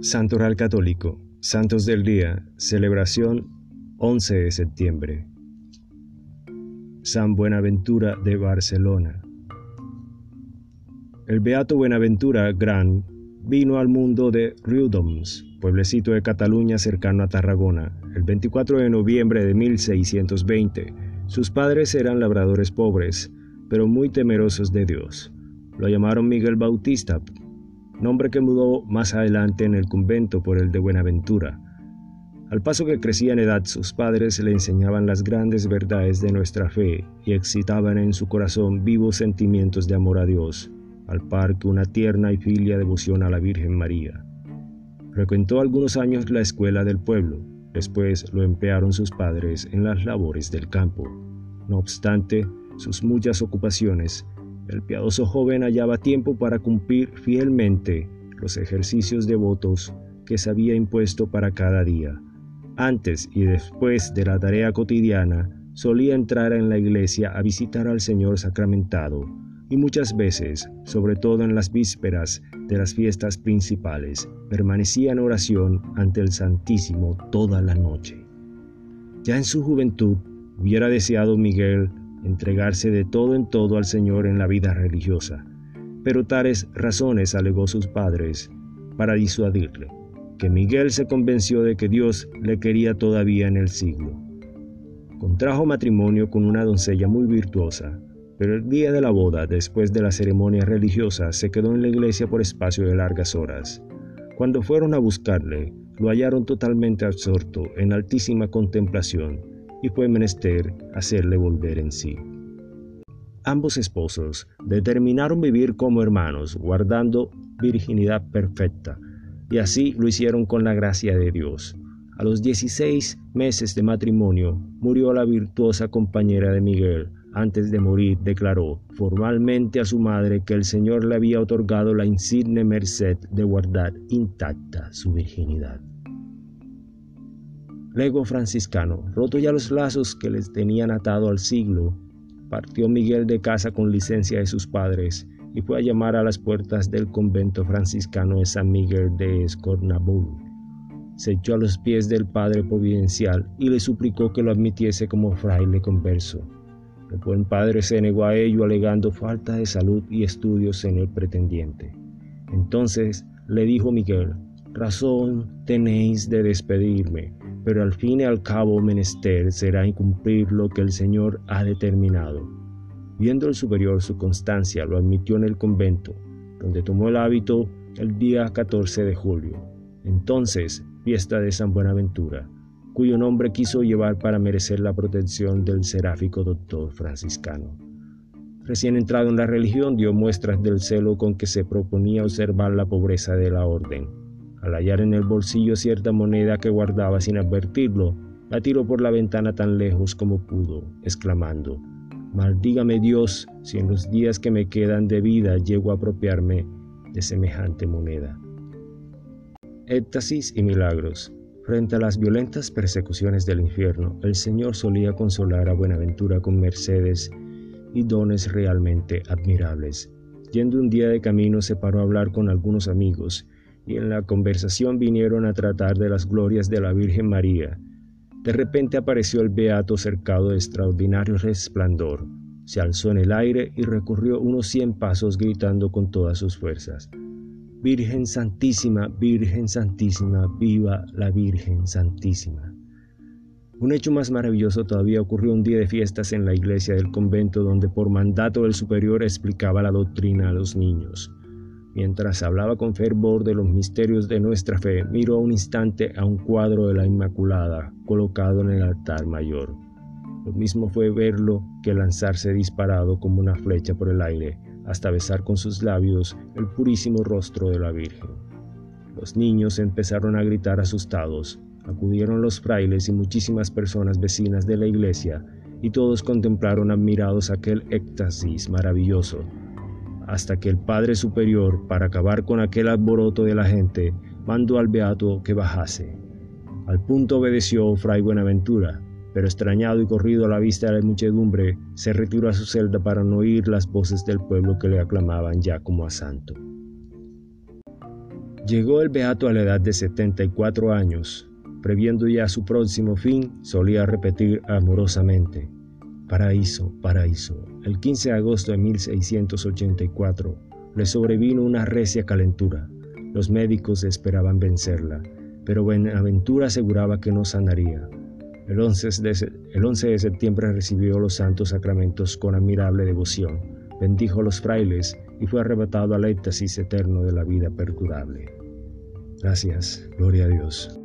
Santo Real Católico, Santos del Día, celebración 11 de septiembre. San Buenaventura de Barcelona. El beato Buenaventura Gran vino al mundo de Riudoms, pueblecito de Cataluña cercano a Tarragona, el 24 de noviembre de 1620. Sus padres eran labradores pobres, pero muy temerosos de Dios. Lo llamaron Miguel Bautista, nombre que mudó más adelante en el convento por el de Buenaventura. Al paso que crecía en edad, sus padres le enseñaban las grandes verdades de nuestra fe y excitaban en su corazón vivos sentimientos de amor a Dios, al par que una tierna y filia devoción a la Virgen María. Frecuentó algunos años la escuela del pueblo, después lo emplearon sus padres en las labores del campo. No obstante, sus muchas ocupaciones el piadoso joven hallaba tiempo para cumplir fielmente los ejercicios devotos que se había impuesto para cada día. Antes y después de la tarea cotidiana, solía entrar en la iglesia a visitar al Señor sacramentado y muchas veces, sobre todo en las vísperas de las fiestas principales, permanecía en oración ante el Santísimo toda la noche. Ya en su juventud hubiera deseado Miguel entregarse de todo en todo al Señor en la vida religiosa. Pero tales razones alegó sus padres para disuadirle, que Miguel se convenció de que Dios le quería todavía en el siglo. Contrajo matrimonio con una doncella muy virtuosa, pero el día de la boda, después de la ceremonia religiosa, se quedó en la iglesia por espacio de largas horas. Cuando fueron a buscarle, lo hallaron totalmente absorto en altísima contemplación y fue menester hacerle volver en sí. Ambos esposos determinaron vivir como hermanos, guardando virginidad perfecta, y así lo hicieron con la gracia de Dios. A los 16 meses de matrimonio murió la virtuosa compañera de Miguel. Antes de morir declaró formalmente a su madre que el Señor le había otorgado la insigne merced de guardar intacta su virginidad. Lego franciscano, roto ya los lazos que les tenían atado al siglo, partió Miguel de casa con licencia de sus padres y fue a llamar a las puertas del convento franciscano de San Miguel de Escornabul. Se echó a los pies del Padre Providencial y le suplicó que lo admitiese como fraile converso. El buen padre se negó a ello alegando falta de salud y estudios en el pretendiente. Entonces le dijo Miguel, razón tenéis de despedirme, pero al fin y al cabo menester será incumplir lo que el Señor ha determinado. Viendo el superior su constancia, lo admitió en el convento, donde tomó el hábito el día 14 de julio, entonces fiesta de San Buenaventura, cuyo nombre quiso llevar para merecer la protección del seráfico doctor franciscano. Recién entrado en la religión dio muestras del celo con que se proponía observar la pobreza de la orden al hallar en el bolsillo cierta moneda que guardaba sin advertirlo, la tiró por la ventana tan lejos como pudo, exclamando, Maldígame Dios si en los días que me quedan de vida llego a apropiarme de semejante moneda. Éxtasis y milagros. Frente a las violentas persecuciones del infierno, el Señor solía consolar a Buenaventura con mercedes y dones realmente admirables. Yendo un día de camino se paró a hablar con algunos amigos y en la conversación vinieron a tratar de las glorias de la Virgen María. De repente apareció el beato cercado de extraordinario resplandor. Se alzó en el aire y recorrió unos cien pasos gritando con todas sus fuerzas. Virgen Santísima, Virgen Santísima, viva la Virgen Santísima. Un hecho más maravilloso todavía ocurrió un día de fiestas en la iglesia del convento donde por mandato del superior explicaba la doctrina a los niños. Mientras hablaba con fervor de los misterios de nuestra fe, miró un instante a un cuadro de la Inmaculada colocado en el altar mayor. Lo mismo fue verlo que lanzarse disparado como una flecha por el aire hasta besar con sus labios el purísimo rostro de la Virgen. Los niños empezaron a gritar asustados. Acudieron los frailes y muchísimas personas vecinas de la iglesia y todos contemplaron admirados aquel éxtasis maravilloso hasta que el Padre Superior, para acabar con aquel alboroto de la gente, mandó al beato que bajase. Al punto obedeció Fray Buenaventura, pero extrañado y corrido a la vista de la muchedumbre, se retiró a su celda para no oír las voces del pueblo que le aclamaban ya como a santo. Llegó el beato a la edad de 74 años. Previendo ya su próximo fin, solía repetir amorosamente, Paraíso, paraíso. El 15 de agosto de 1684 le sobrevino una recia calentura. Los médicos esperaban vencerla, pero Buenaventura aseguraba que no sanaría. El 11, de, el 11 de septiembre recibió los santos sacramentos con admirable devoción, bendijo a los frailes y fue arrebatado al éxtasis eterno de la vida perdurable. Gracias, gloria a Dios.